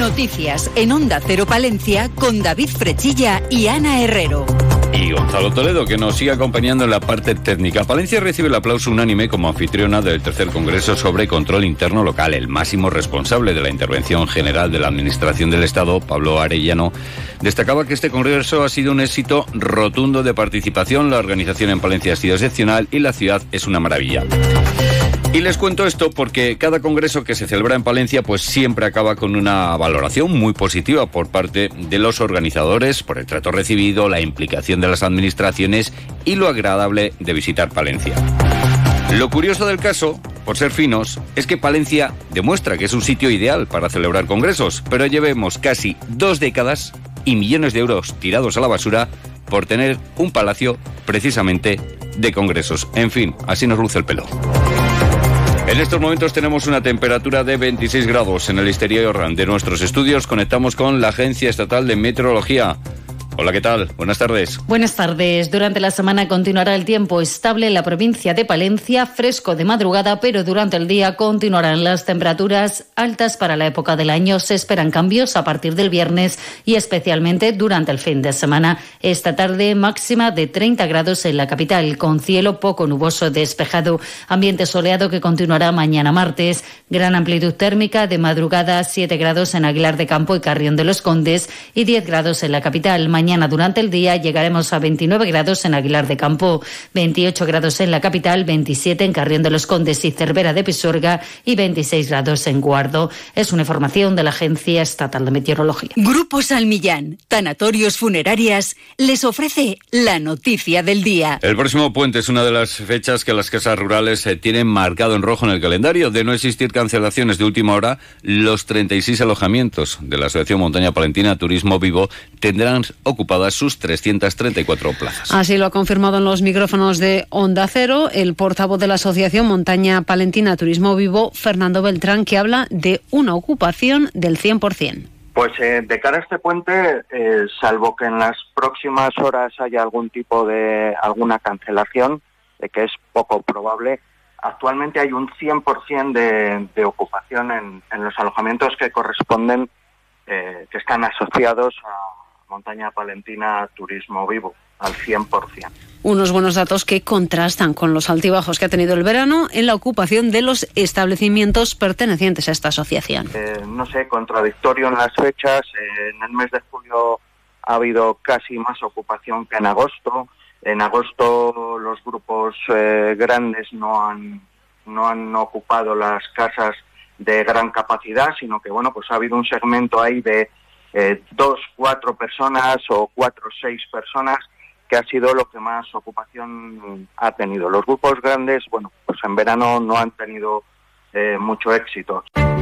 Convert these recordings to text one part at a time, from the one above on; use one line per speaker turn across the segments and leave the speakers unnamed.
Noticias en Onda Cero Palencia con David Frechilla y Ana Herrero.
Y Gonzalo Toledo, que nos sigue acompañando en la parte técnica. Palencia recibe el aplauso unánime como anfitriona del tercer Congreso sobre Control Interno Local. El máximo responsable de la intervención general de la Administración del Estado, Pablo Arellano, destacaba que este Congreso ha sido un éxito rotundo de participación. La organización en Palencia ha sido excepcional y la ciudad es una maravilla. Y les cuento esto porque cada congreso que se celebra en Palencia pues siempre acaba con una valoración muy positiva por parte de los organizadores por el trato recibido, la implicación de las administraciones y lo agradable de visitar Palencia. Lo curioso del caso, por ser finos, es que Palencia demuestra que es un sitio ideal para celebrar congresos, pero llevemos casi dos décadas y millones de euros tirados a la basura por tener un palacio precisamente de congresos. En fin, así nos luce el pelo. En estos momentos tenemos una temperatura de 26 grados en el exterior de nuestros estudios. Conectamos con la Agencia Estatal de Meteorología. Hola, ¿qué tal? Buenas tardes.
Buenas tardes. Durante la semana continuará el tiempo estable en la provincia de Palencia, fresco de madrugada, pero durante el día continuarán las temperaturas altas para la época del año. Se esperan cambios a partir del viernes y especialmente durante el fin de semana. Esta tarde máxima de 30 grados en la capital, con cielo poco nuboso despejado, ambiente soleado que continuará mañana martes, gran amplitud térmica de madrugada 7 grados en Aguilar de Campo y Carrión de los Condes y 10 grados en la capital. Mañana durante el día llegaremos a 29 grados en Aguilar de Campo, 28 grados en la capital, 27 en Carrión de los Condes y Cervera de Pisorga y 26 grados en Guardo. Es una información de la Agencia Estatal de Meteorología.
Grupo Salmillán, Tanatorios Funerarias, les ofrece la noticia del día.
El próximo puente es una de las fechas que las casas rurales se tienen marcado en rojo en el calendario. De no existir cancelaciones de última hora, los 36 alojamientos de la Asociación Montaña Palentina Turismo Vivo tendrán ocupadas sus 334 plazas.
Así lo ha confirmado en los micrófonos de Onda Cero el portavoz de la Asociación Montaña Palentina Turismo Vivo, Fernando Beltrán, que habla de una ocupación del 100%.
Pues eh, de cara a este puente, eh, salvo que en las próximas horas haya algún tipo de alguna cancelación, de que es poco probable, actualmente hay un 100% de, de ocupación en, en, los alojamientos que corresponden, eh, que están asociados a Montaña Palentina Turismo Vivo, al 100%.
Unos buenos datos que contrastan con los altibajos que ha tenido el verano en la ocupación de los establecimientos pertenecientes a esta asociación.
Eh, no sé, contradictorio en las fechas. Eh, en el mes de julio ha habido casi más ocupación que en agosto. En agosto los grupos eh, grandes no han, no han ocupado las casas de gran capacidad, sino que bueno, pues ha habido un segmento ahí de eh, dos, cuatro personas o cuatro, seis personas, que ha sido lo que más ocupación ha tenido. Los grupos grandes, bueno, pues en verano no han tenido eh, mucho éxito.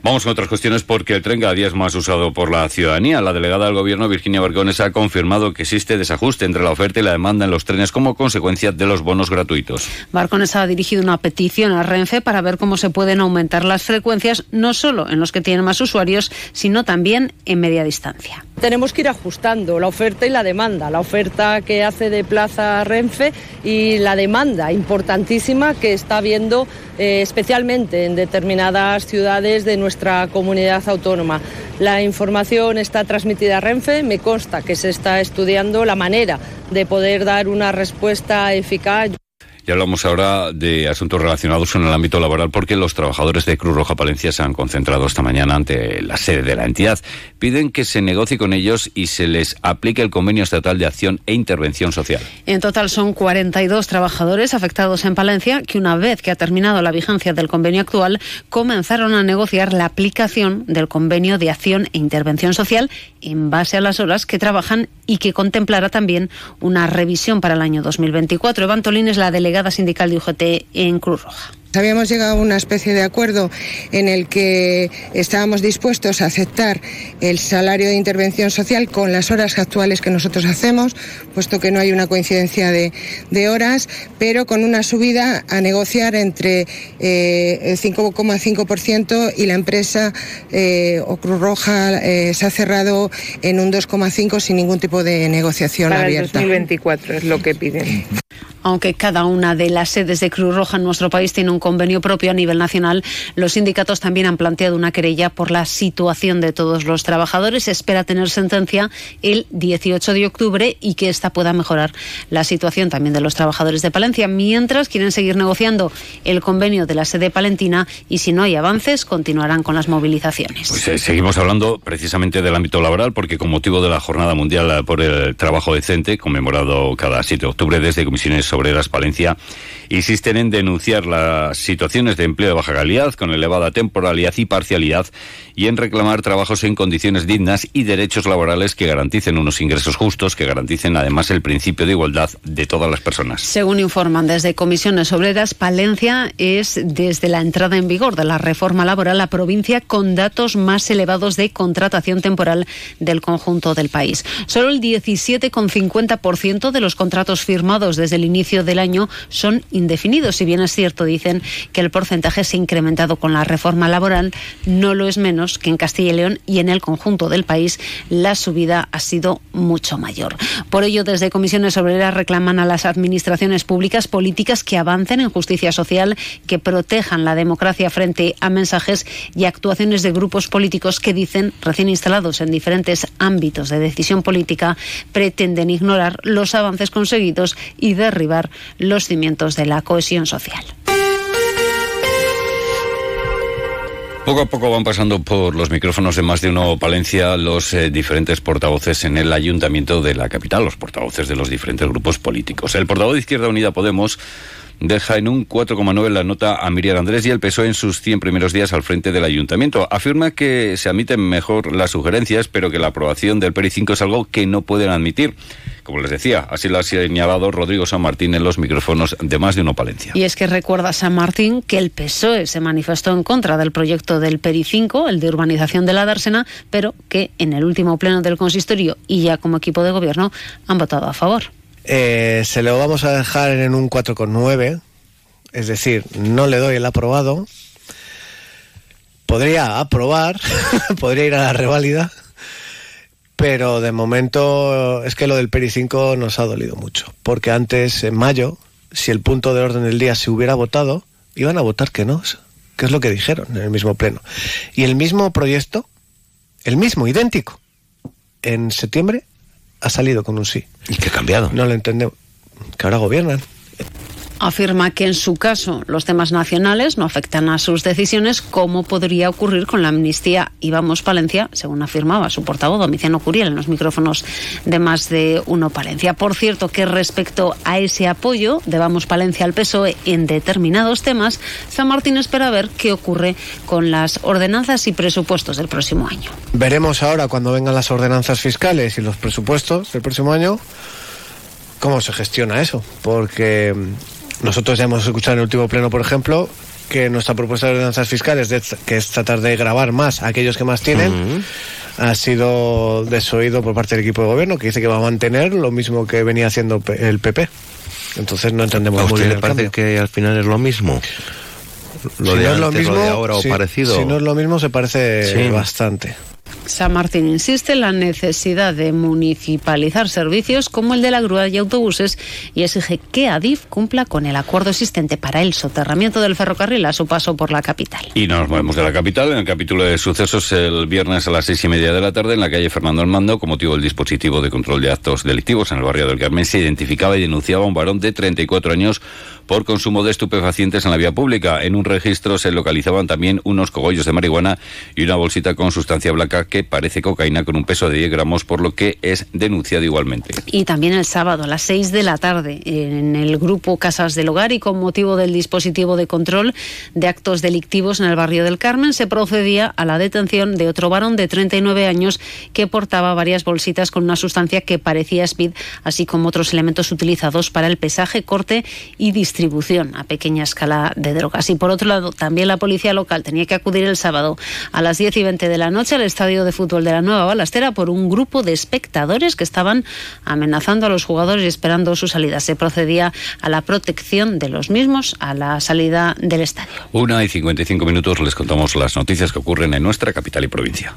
Vamos con otras cuestiones porque el tren cada día es más usado por la ciudadanía. La delegada del Gobierno, Virginia Barcones, ha confirmado que existe desajuste entre la oferta y la demanda en los trenes como consecuencia de los bonos gratuitos.
Barcones ha dirigido una petición a Renfe para ver cómo se pueden aumentar las frecuencias, no solo en los que tienen más usuarios, sino también en media distancia.
Tenemos que ir ajustando la oferta y la demanda. La oferta que hace de Plaza Renfe y la demanda importantísima que está habiendo eh, especialmente en determinadas ciudades de nuestra comunidad autónoma. La información está transmitida a Renfe, me consta que se está estudiando la manera de poder dar una respuesta eficaz.
Y hablamos ahora de asuntos relacionados con el ámbito laboral porque los trabajadores de Cruz Roja Palencia se han concentrado esta mañana ante la sede de la entidad. Piden que se negocie con ellos y se les aplique el convenio estatal de acción e intervención social.
En total son 42 trabajadores afectados en Palencia que una vez que ha terminado la vigencia del convenio actual comenzaron a negociar la aplicación del convenio de acción e intervención social en base a las horas que trabajan y que contemplará también una revisión para el año 2024. Evan Tolín es la delegada sindical de UGT en Cruz Roja.
Habíamos llegado a una especie de acuerdo en el que estábamos dispuestos a aceptar el salario de intervención social con las horas actuales que nosotros hacemos, puesto que no hay una coincidencia de, horas, pero con una subida a negociar entre eh, el 5,5% y la empresa eh, o Cruz Roja eh, se ha cerrado en un 2,5% sin ningún tipo de negociación
Para
abierta.
El 2024 es lo que piden
aunque cada una de las sedes de Cruz Roja en nuestro país tiene un convenio propio a nivel nacional, los sindicatos también han planteado una querella por la situación de todos los trabajadores. Espera tener sentencia el 18 de octubre y que esta pueda mejorar la situación también de los trabajadores de Palencia, mientras quieren seguir negociando el convenio de la sede palentina y si no hay avances continuarán con las movilizaciones.
Pues eh, seguimos hablando precisamente del ámbito laboral porque con motivo de la Jornada Mundial por el Trabajo Decente, conmemorado cada 7 de octubre desde comisiones Obreras Palencia insisten en denunciar las situaciones de empleo de baja calidad con elevada temporalidad y parcialidad y en reclamar trabajos en condiciones dignas y derechos laborales que garanticen unos ingresos justos, que garanticen además el principio de igualdad de todas las personas.
Según informan desde Comisiones Obreras, Palencia es desde la entrada en vigor de la reforma laboral la provincia con datos más elevados de contratación temporal del conjunto del país. Solo el 17,50% de los contratos firmados desde el inicio del año son indefinidos. Si bien es cierto, dicen que el porcentaje se ha incrementado con la reforma laboral, no lo es menos que en Castilla y León y en el conjunto del país la subida ha sido mucho mayor. Por ello, desde Comisiones Obreras reclaman a las administraciones públicas políticas que avancen en justicia social, que protejan la democracia frente a mensajes y actuaciones de grupos políticos que dicen, recién instalados en diferentes ámbitos de decisión política, pretenden ignorar los avances conseguidos y derribar los cimientos de la cohesión social.
Poco a poco van pasando por los micrófonos de más de uno Palencia los eh, diferentes portavoces en el ayuntamiento de la capital, los portavoces de los diferentes grupos políticos. El portavoz de Izquierda Unida Podemos deja en un 4,9 la nota a Miriam Andrés y el PSOE en sus 100 primeros días al frente del ayuntamiento. Afirma que se admiten mejor las sugerencias, pero que la aprobación del PERI 5 es algo que no pueden admitir. Como les decía, así lo ha señalado Rodrigo San Martín en los micrófonos de más de uno Palencia.
Y es que recuerda San Martín que el PSOE se manifestó en contra del proyecto del PERI 5, el de urbanización de la Dársena, pero que en el último pleno del consistorio y ya como equipo de gobierno han votado a favor.
Eh, se lo vamos a dejar en un 4,9, es decir, no le doy el aprobado. Podría aprobar, podría ir a la reválida, pero de momento es que lo del PERI 5 nos ha dolido mucho, porque antes, en mayo, si el punto de orden del día se hubiera votado, iban a votar que no, que es lo que dijeron en el mismo pleno. Y el mismo proyecto, el mismo, idéntico, en septiembre ha salido con un sí.
¿Y qué ha cambiado?
No lo entendemos. Que ahora gobiernan
afirma que en su caso los temas nacionales no afectan a sus decisiones, como podría ocurrir con la amnistía y Vamos Palencia, según afirmaba su portavoz Domiciano Curiel en los micrófonos de más de uno Palencia. Por cierto, que respecto a ese apoyo de Vamos Palencia al PSOE en determinados temas, San Martín espera ver qué ocurre con las ordenanzas y presupuestos del próximo año.
Veremos ahora cuando vengan las ordenanzas fiscales y los presupuestos del próximo año cómo se gestiona eso, porque nosotros ya hemos escuchado en el último pleno, por ejemplo, que nuestra propuesta de ordenanzas fiscales, que es tratar de grabar más a aquellos que más tienen, ha sido desoído por parte del equipo de gobierno, que dice que va a mantener lo mismo que venía haciendo el PP. Entonces no entendemos
¿A
muy
usted
bien.
le parece que al final es lo mismo? Lo
si
de
no es lo mismo,
lo de ahora o
si-
parecido.
Si no es lo mismo, se parece
Sí.
bastante.
San Martín insiste en la necesidad de municipalizar servicios como el de la grúa y autobuses y exige que Adif cumpla con el acuerdo existente para el soterramiento del ferrocarril a su paso por la capital.
Y nos movemos de la capital en el capítulo de sucesos el viernes a las seis y media de la tarde en la calle Fernando Armando, con motivo del dispositivo de control de actos delictivos en el barrio del Carmen, se identificaba y denunciaba a un varón de 34 años por consumo de estupefacientes en la vía pública. En un registro se localizaban también unos cogollos de marihuana y una bolsita con sustancia blanca que parece cocaína con un peso de 10 gramos, por lo que es denunciado igualmente.
Y también el sábado a las 6 de la tarde en el grupo Casas del Hogar y con motivo del dispositivo de control de actos delictivos en el barrio del Carmen se procedía a la detención de otro varón de 39 años que portaba varias bolsitas con una sustancia que parecía speed, así como otros elementos utilizados para el pesaje, corte y distribución a pequeña escala de drogas. Y por otro lado, también la policía local tenía que acudir el sábado a las 10 y 20 de la noche al estadio de fútbol de la Nueva Balastera por un grupo de espectadores que estaban amenazando a los jugadores y esperando su salida. Se procedía a la protección de los mismos a la salida del estadio.
Una y 55 minutos les contamos las noticias que ocurren en nuestra capital y provincia.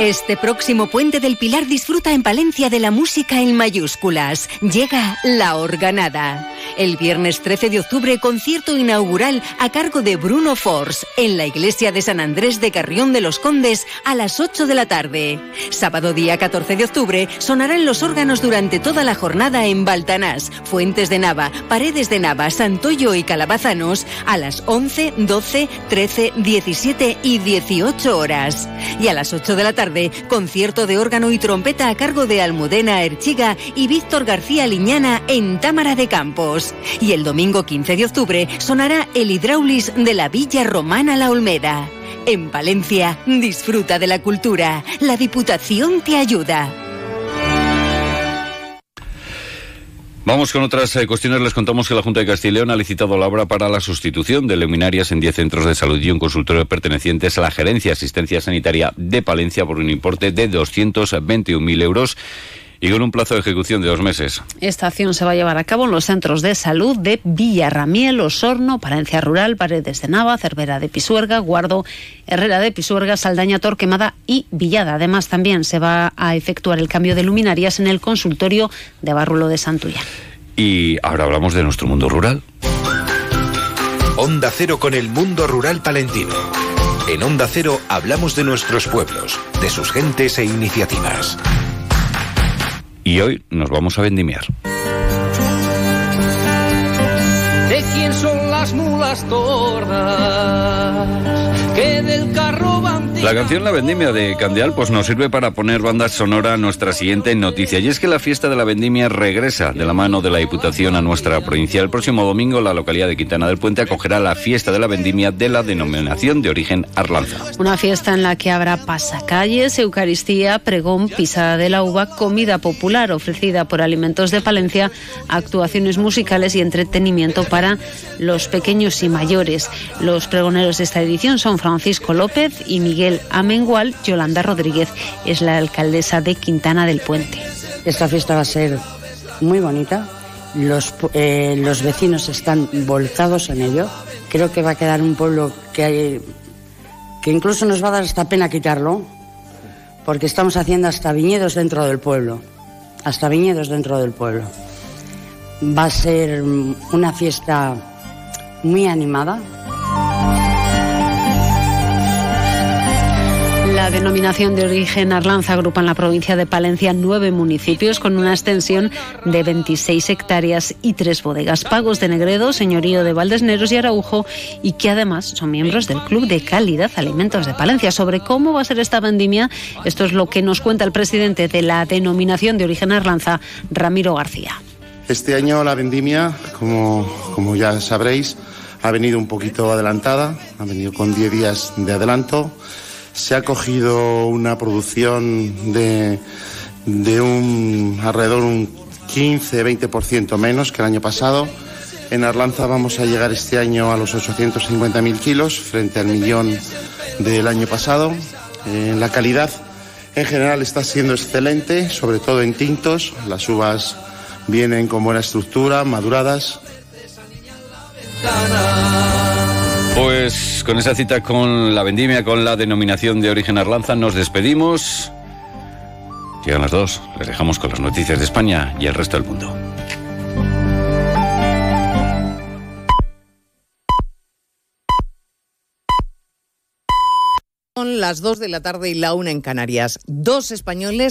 Este próximo puente del Pilar disfruta en Palencia de la música en mayúsculas. Llega La Organada. El viernes 13 de octubre, concierto inaugural a cargo de Bruno Force en la iglesia de San Andrés de Carrión de los Condes a las 8 de la tarde. Sábado día 14 de octubre sonarán los órganos durante toda la jornada en Baltanás, Fuentes de Nava, Paredes de Nava, Santoyo y Calabazanos a las 11, 12, 13, 17 y 18 horas. Y a las 8 de la tarde, concierto de órgano y trompeta a cargo de Almudena Erchiga y Víctor García Liñana en Támara de Campos. Y el domingo 15 de octubre sonará el Hidraulis de la Villa Romana La Olmeda. En Palencia, disfruta de la cultura. La Diputación te ayuda.
Vamos con otras eh, cuestiones. Les contamos que la Junta de Castilla y León ha licitado la obra para la sustitución de luminarias en 10 centros de salud y un consultorio pertenecientes a la Gerencia de Asistencia Sanitaria de Palencia por un importe de 221.000 euros y con un plazo de ejecución de dos meses.
Esta acción se va a llevar a cabo en los centros de salud de Villarramiel, Osorno, Palencia Rural, Paredes de Nava, Cervera de Pisuerga, Guardo, Herrera de Pisuerga, Saldaña, Torquemada y Villada. Además, también se va a efectuar el cambio de luminarias en el consultorio de Barrulo de Santullán.
Y ahora hablamos de nuestro mundo rural.
Onda Cero con el mundo rural palentino. En Onda Cero hablamos de nuestros pueblos, de sus gentes e iniciativas.
Y hoy nos vamos a vendimiar.
¿De quién son las mulas tordas? Que del carro van
La canción La Vendimia de Candial pues nos sirve para poner banda sonora a nuestra siguiente noticia y es que la fiesta de la Vendimia regresa de la mano de la Diputación a nuestra provincia. El próximo domingo la localidad de Quintana del Puente acogerá la fiesta de la Vendimia de la denominación de origen Arlanza.
Una fiesta en la que habrá pasacalles, Eucaristía, pregón, pisada de la uva, comida popular ofrecida por Alimentos de Palencia, actuaciones musicales y entretenimiento para los pequeños y mayores. Los pregoneros de esta edición son Francisco López y Miguel Amengual, Yolanda Rodríguez es la alcaldesa de Quintana del Puente.
Esta fiesta va a ser muy bonita. Los, eh, los vecinos están volcados en ello. Creo que va a quedar un pueblo que, hay, que incluso nos va a dar hasta pena quitarlo, porque estamos haciendo hasta viñedos dentro del pueblo. Hasta viñedos dentro del pueblo. Va a ser una fiesta muy animada,
La denominación de origen Arlanza agrupa en la provincia de Palencia nueve municipios con una extensión de 26 hectáreas y tres bodegas. Pagos de Negredo, señorío de Valdesneros y Araujo y que además son miembros del Club de Calidad Alimentos de Palencia. Sobre cómo va a ser esta vendimia, esto es lo que nos cuenta el presidente de la denominación de origen Arlanza, Ramiro García.
Este año la vendimia, como, como ya sabréis, ha venido un poquito adelantada, ha venido con 10 días de adelanto se ha cogido una producción de, de un alrededor un 15-20% menos que el año pasado. En Arlanza vamos a llegar este año a los 850.000 kilos frente al millón del año pasado. Eh, la calidad en general está siendo excelente, sobre todo en tintos. Las uvas vienen con buena estructura, maduradas.
Pues con esa cita con la vendimia, con la denominación de origen Arlanza, nos despedimos. Llegan las dos, les dejamos con las noticias de España y el resto del mundo.
Son las dos de la tarde y la una en Canarias. Dos españoles